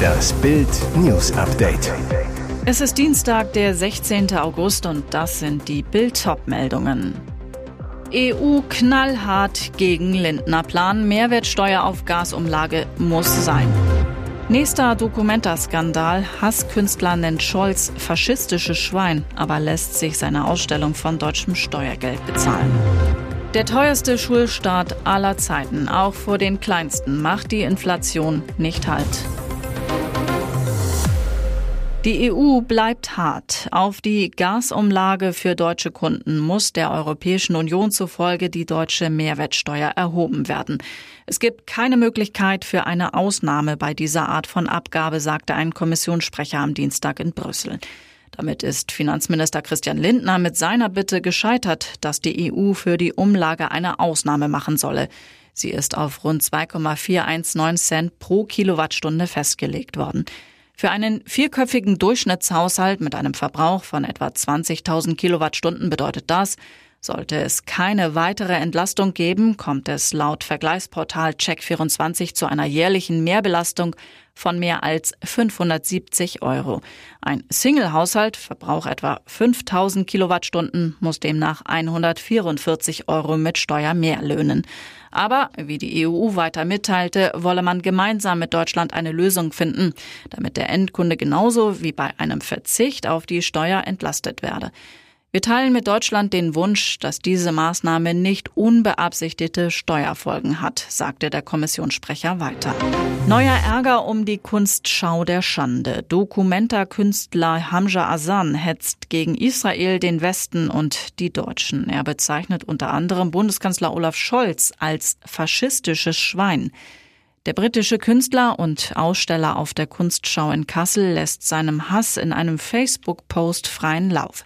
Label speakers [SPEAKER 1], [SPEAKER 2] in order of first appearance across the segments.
[SPEAKER 1] Das Bild News Update.
[SPEAKER 2] Es ist Dienstag, der 16. August und das sind die Bild meldungen EU knallhart gegen Lindner Plan. Mehrwertsteuer auf Gasumlage muss sein. Nächster Documenta-Skandal. Hasskünstler nennt Scholz faschistisches Schwein, aber lässt sich seine Ausstellung von deutschem Steuergeld bezahlen. Der teuerste Schulstart aller Zeiten, auch vor den Kleinsten, macht die Inflation nicht halt. Die EU bleibt hart. Auf die Gasumlage für deutsche Kunden muss der Europäischen Union zufolge die deutsche Mehrwertsteuer erhoben werden. Es gibt keine Möglichkeit für eine Ausnahme bei dieser Art von Abgabe, sagte ein Kommissionssprecher am Dienstag in Brüssel. Damit ist Finanzminister Christian Lindner mit seiner Bitte gescheitert, dass die EU für die Umlage eine Ausnahme machen solle. Sie ist auf rund 2,419 Cent pro Kilowattstunde festgelegt worden. Für einen vierköpfigen Durchschnittshaushalt mit einem Verbrauch von etwa 20.000 Kilowattstunden bedeutet das, sollte es keine weitere Entlastung geben, kommt es laut Vergleichsportal Check24 zu einer jährlichen Mehrbelastung von mehr als 570 Euro. Ein Single-Haushalt, Verbrauch etwa 5000 Kilowattstunden, muss demnach 144 Euro mit Steuer mehr löhnen. Aber, wie die EU weiter mitteilte, wolle man gemeinsam mit Deutschland eine Lösung finden, damit der Endkunde genauso wie bei einem Verzicht auf die Steuer entlastet werde. Wir teilen mit Deutschland den Wunsch, dass diese Maßnahme nicht unbeabsichtigte Steuerfolgen hat, sagte der Kommissionssprecher weiter. Neuer Ärger um die Kunstschau der Schande. Dokumenta-Künstler Hamza Asan hetzt gegen Israel, den Westen und die Deutschen. Er bezeichnet unter anderem Bundeskanzler Olaf Scholz als faschistisches Schwein. Der britische Künstler und Aussteller auf der Kunstschau in Kassel lässt seinem Hass in einem Facebook-Post freien Lauf.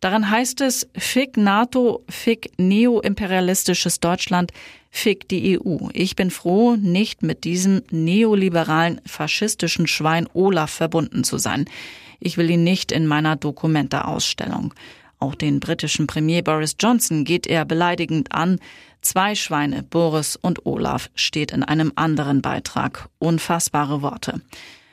[SPEAKER 2] Daran heißt es, fick NATO, fick neoimperialistisches Deutschland, fick die EU. Ich bin froh, nicht mit diesem neoliberalen, faschistischen Schwein Olaf verbunden zu sein. Ich will ihn nicht in meiner Dokumenta-Ausstellung. Auch den britischen Premier Boris Johnson geht er beleidigend an. Zwei Schweine, Boris und Olaf, steht in einem anderen Beitrag. Unfassbare Worte.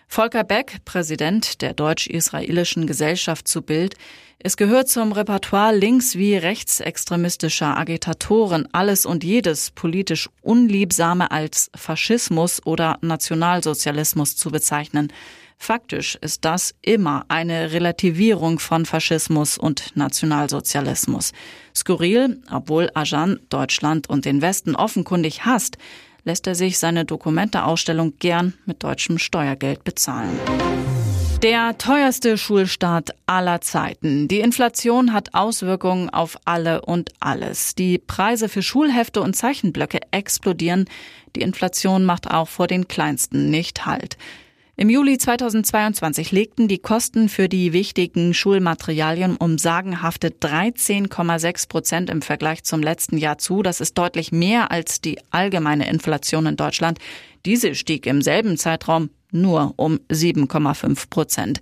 [SPEAKER 2] Volker Beck, Präsident der deutsch-israelischen Gesellschaft zu Bild, es gehört zum Repertoire links- wie rechtsextremistischer Agitatoren alles und jedes politisch Unliebsame als Faschismus oder Nationalsozialismus zu bezeichnen. Faktisch ist das immer eine Relativierung von Faschismus und Nationalsozialismus. Skurril, obwohl Ajan Deutschland und den Westen offenkundig hasst, lässt er sich seine Dokumenteausstellung gern mit deutschem Steuergeld bezahlen. Der teuerste Schulstart aller Zeiten. Die Inflation hat Auswirkungen auf alle und alles. Die Preise für Schulhefte und Zeichenblöcke explodieren. Die Inflation macht auch vor den Kleinsten nicht Halt. Im Juli 2022 legten die Kosten für die wichtigen Schulmaterialien um sagenhafte 13,6 Prozent im Vergleich zum letzten Jahr zu. Das ist deutlich mehr als die allgemeine Inflation in Deutschland. Diese stieg im selben Zeitraum nur um 7,5 Prozent.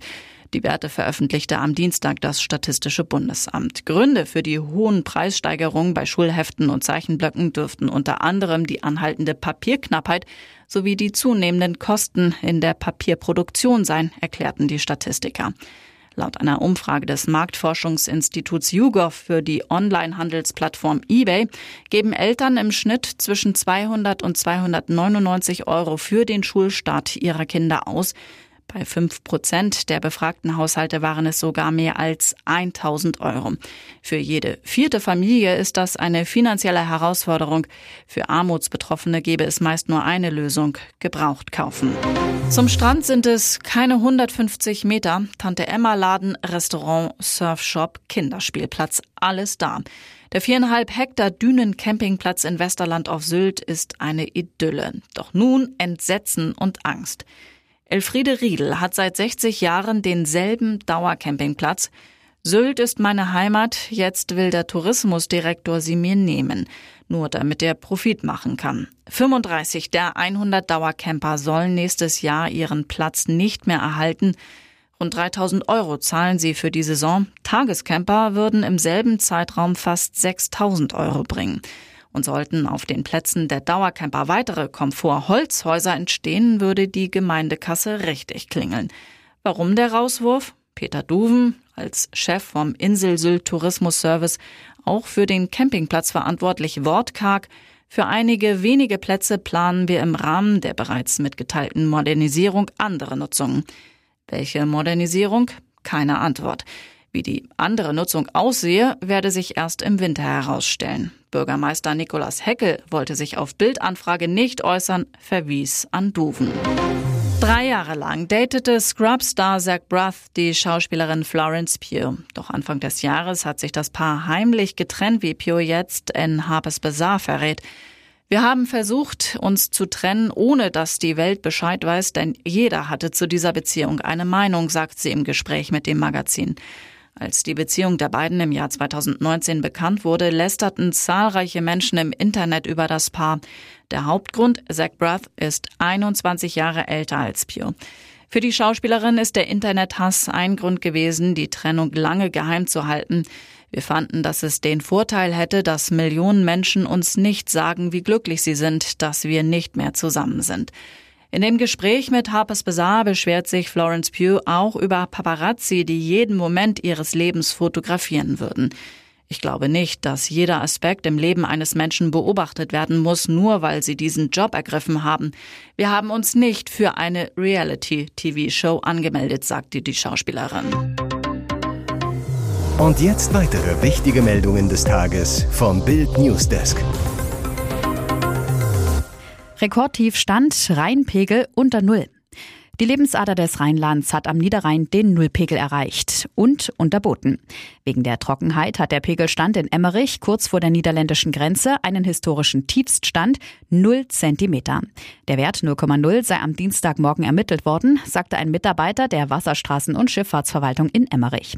[SPEAKER 2] Die Werte veröffentlichte am Dienstag das Statistische Bundesamt. Gründe für die hohen Preissteigerungen bei Schulheften und Zeichenblöcken dürften unter anderem die anhaltende Papierknappheit sowie die zunehmenden Kosten in der Papierproduktion sein, erklärten die Statistiker. Laut einer Umfrage des Marktforschungsinstituts YouGov für die Online-Handelsplattform eBay geben Eltern im Schnitt zwischen 200 und 299 Euro für den Schulstart ihrer Kinder aus. Bei fünf Prozent der befragten Haushalte waren es sogar mehr als 1000 Euro. Für jede vierte Familie ist das eine finanzielle Herausforderung. Für Armutsbetroffene gäbe es meist nur eine Lösung, gebraucht kaufen. Zum Strand sind es keine 150 Meter. Tante Emma Laden, Restaurant, Surfshop, Kinderspielplatz, alles da. Der viereinhalb Hektar Dünen-Campingplatz in Westerland auf Sylt ist eine Idylle. Doch nun Entsetzen und Angst. Elfriede Riedel hat seit 60 Jahren denselben Dauercampingplatz. Sylt ist meine Heimat, jetzt will der Tourismusdirektor sie mir nehmen, nur damit er Profit machen kann. 35 der 100 Dauercamper sollen nächstes Jahr ihren Platz nicht mehr erhalten. Rund 3000 Euro zahlen sie für die Saison. Tagescamper würden im selben Zeitraum fast 6000 Euro bringen. Und sollten auf den Plätzen der Dauercamper weitere Komfort-Holzhäuser entstehen, würde die Gemeindekasse richtig klingeln. Warum der Rauswurf? Peter Duven, als Chef vom Insel Tourismus Service, auch für den Campingplatz verantwortlich, wortkarg. Für einige wenige Plätze planen wir im Rahmen der bereits mitgeteilten Modernisierung andere Nutzungen. Welche Modernisierung? Keine Antwort. Wie die andere Nutzung aussehe, werde sich erst im Winter herausstellen. Bürgermeister Nikolaus Heckel wollte sich auf Bildanfrage nicht äußern, verwies an Duven. Drei Jahre lang datete Scrub-Star Zach Braff die Schauspielerin Florence Pugh. Doch Anfang des Jahres hat sich das Paar heimlich getrennt, wie Pugh jetzt in Harper's Bazaar verrät. Wir haben versucht, uns zu trennen, ohne dass die Welt Bescheid weiß, denn jeder hatte zu dieser Beziehung eine Meinung, sagt sie im Gespräch mit dem Magazin. Als die Beziehung der beiden im Jahr 2019 bekannt wurde, lästerten zahlreiche Menschen im Internet über das Paar. Der Hauptgrund, Zach Braff ist 21 Jahre älter als Pugh. Für die Schauspielerin ist der Internethass ein Grund gewesen, die Trennung lange geheim zu halten. Wir fanden, dass es den Vorteil hätte, dass Millionen Menschen uns nicht sagen, wie glücklich sie sind, dass wir nicht mehr zusammen sind. In dem Gespräch mit Harper's Bazaar beschwert sich Florence Pugh auch über Paparazzi, die jeden Moment ihres Lebens fotografieren würden. Ich glaube nicht, dass jeder Aspekt im Leben eines Menschen beobachtet werden muss, nur weil sie diesen Job ergriffen haben. Wir haben uns nicht für eine Reality-TV-Show angemeldet, sagte die Schauspielerin.
[SPEAKER 1] Und jetzt weitere wichtige Meldungen des Tages vom Bild Newsdesk.
[SPEAKER 3] Rekordtiefstand, Rheinpegel unter Null. Die Lebensader des Rheinlands hat am Niederrhein den Nullpegel erreicht und unterboten. Wegen der Trockenheit hat der Pegelstand in Emmerich kurz vor der niederländischen Grenze einen historischen Tiefststand 0 Zentimeter. Der Wert 0,0 sei am Dienstagmorgen ermittelt worden, sagte ein Mitarbeiter der Wasserstraßen- und Schifffahrtsverwaltung in Emmerich.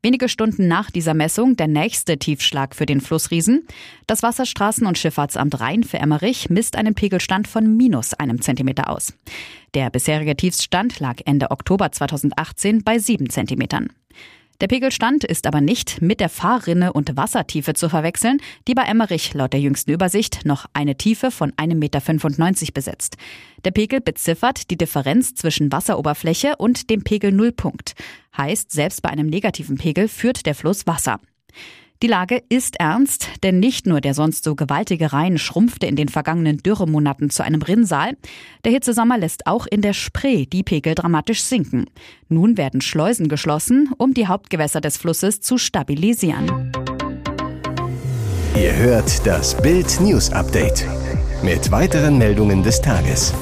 [SPEAKER 3] Wenige Stunden nach dieser Messung der nächste Tiefschlag für den Flussriesen. Das Wasserstraßen- und Schifffahrtsamt Rhein für Emmerich misst einen Pegelstand von minus einem Zentimeter aus. Der bisherige Tiefstand lag Ende Oktober 2018 bei sieben Zentimetern. Der Pegelstand ist aber nicht mit der Fahrrinne und Wassertiefe zu verwechseln, die bei Emmerich laut der jüngsten Übersicht noch eine Tiefe von 1,95 Meter besitzt. Der Pegel beziffert die Differenz zwischen Wasseroberfläche und dem Pegel-Nullpunkt. Heißt, selbst bei einem negativen Pegel führt der Fluss Wasser. Die Lage ist ernst, denn nicht nur der sonst so gewaltige Rhein schrumpfte in den vergangenen Dürremonaten zu einem Rinnsal, der Hitzesommer lässt auch in der Spree die Pegel dramatisch sinken. Nun werden Schleusen geschlossen, um die Hauptgewässer des Flusses zu stabilisieren.
[SPEAKER 1] Ihr hört das Bild News Update mit weiteren Meldungen des Tages.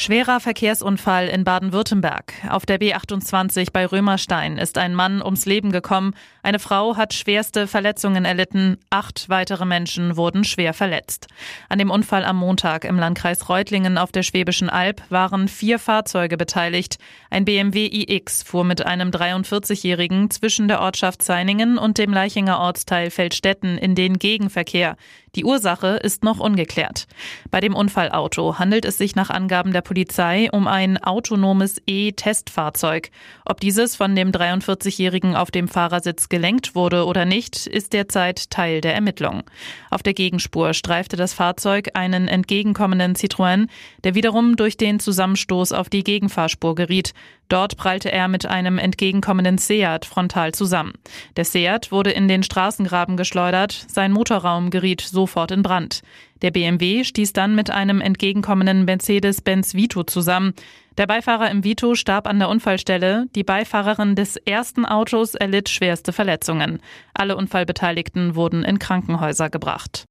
[SPEAKER 4] Schwerer Verkehrsunfall in Baden-Württemberg. Auf der B28 bei Römerstein ist ein Mann ums Leben gekommen. Eine Frau hat schwerste Verletzungen erlitten. Acht weitere Menschen wurden schwer verletzt. An dem Unfall am Montag im Landkreis Reutlingen auf der Schwäbischen Alb waren vier Fahrzeuge beteiligt. Ein BMW iX fuhr mit einem 43-Jährigen zwischen der Ortschaft Zeiningen und dem Leichinger Ortsteil Feldstetten in den Gegenverkehr. Die Ursache ist noch ungeklärt. Bei dem Unfallauto handelt es sich nach Angaben der Polizei um ein autonomes E-Testfahrzeug. Ob dieses von dem 43-Jährigen auf dem Fahrersitz gelenkt wurde oder nicht, ist derzeit Teil der Ermittlung. Auf der Gegenspur streifte das Fahrzeug einen entgegenkommenden Citroën, der wiederum durch den Zusammenstoß auf die Gegenfahrspur geriet. Dort prallte er mit einem entgegenkommenden Seat frontal zusammen. Der Seat wurde in den Straßengraben geschleudert, sein Motorraum geriet sofort in Brand. Der BMW stieß dann mit einem entgegenkommenden Mercedes-Benz Vito zusammen. Der Beifahrer im Vito starb an der Unfallstelle. Die Beifahrerin des ersten Autos erlitt schwerste Verletzungen. Alle Unfallbeteiligten wurden in Krankenhäuser gebracht.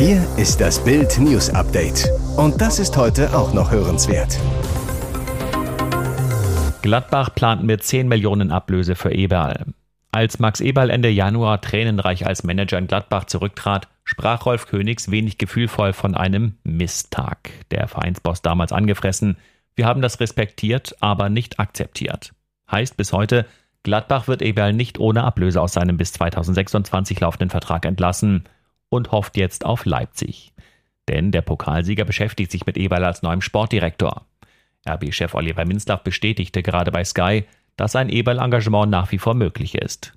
[SPEAKER 1] Hier ist das Bild News Update. Und das ist heute auch noch hörenswert.
[SPEAKER 5] Gladbach plant mit 10 Millionen Ablöse für Eberl. Als Max Eberl Ende Januar tränenreich als Manager in Gladbach zurücktrat, sprach Rolf Königs wenig gefühlvoll von einem Misstag. Der Vereinsboss damals angefressen. Wir haben das respektiert, aber nicht akzeptiert. Heißt bis heute, Gladbach wird Eberl nicht ohne Ablöse aus seinem bis 2026 laufenden Vertrag entlassen und hofft jetzt auf Leipzig. Denn der Pokalsieger beschäftigt sich mit Eberl als neuem Sportdirektor. RB-Chef Oliver Minzlaff bestätigte gerade bei Sky, dass ein Eberl-Engagement nach wie vor möglich ist.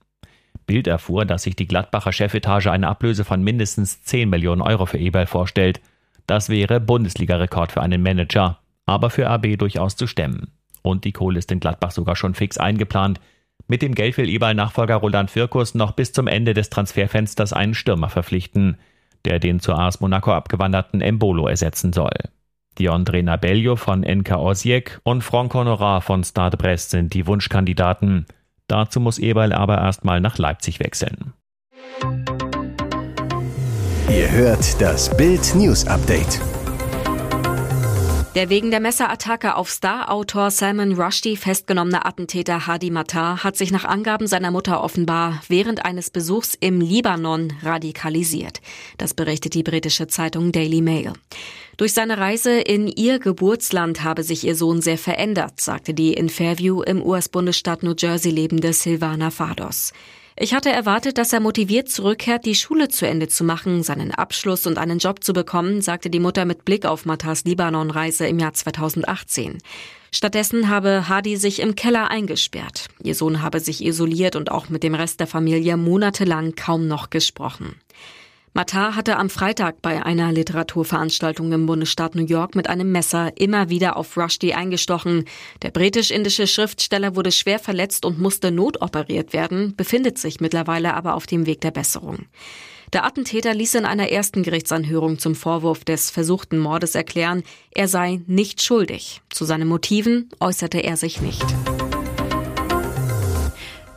[SPEAKER 5] Bild erfuhr, dass sich die Gladbacher Chefetage eine Ablöse von mindestens 10 Millionen Euro für Eberl vorstellt. Das wäre Bundesliga-Rekord für einen Manager, aber für AB durchaus zu stemmen. Und die Kohle ist in Gladbach sogar schon fix eingeplant. Mit dem Geld will Eberl Nachfolger Roland Firkus noch bis zum Ende des Transferfensters einen Stürmer verpflichten, der den zu AS Monaco abgewanderten Embolo ersetzen soll. Diondre Nabello von NK Osijek und Franck Honorat von Stade Brest sind die Wunschkandidaten. Dazu muss Eberl aber erstmal nach Leipzig wechseln.
[SPEAKER 1] Ihr hört das Bild News Update.
[SPEAKER 6] Der wegen der Messerattacke auf Star-Autor Salman Rushdie festgenommene Attentäter Hadi Matar hat sich nach Angaben seiner Mutter offenbar während eines Besuchs im Libanon radikalisiert. Das berichtet die britische Zeitung Daily Mail. Durch seine Reise in ihr Geburtsland habe sich ihr Sohn sehr verändert, sagte die in Fairview im US-Bundesstaat New Jersey lebende Silvana Fados. Ich hatte erwartet, dass er motiviert zurückkehrt, die Schule zu Ende zu machen, seinen Abschluss und einen Job zu bekommen, sagte die Mutter mit Blick auf Matas Libanon-Reise im Jahr 2018. Stattdessen habe Hadi sich im Keller eingesperrt. Ihr Sohn habe sich isoliert und auch mit dem Rest der Familie monatelang kaum noch gesprochen. Matar hatte am Freitag bei einer Literaturveranstaltung im Bundesstaat New York mit einem Messer immer wieder auf Rushdie eingestochen. Der britisch-indische Schriftsteller wurde schwer verletzt und musste notoperiert werden, befindet sich mittlerweile aber auf dem Weg der Besserung. Der Attentäter ließ in einer ersten Gerichtsanhörung zum Vorwurf des versuchten Mordes erklären, er sei nicht schuldig. Zu seinen Motiven äußerte er sich nicht.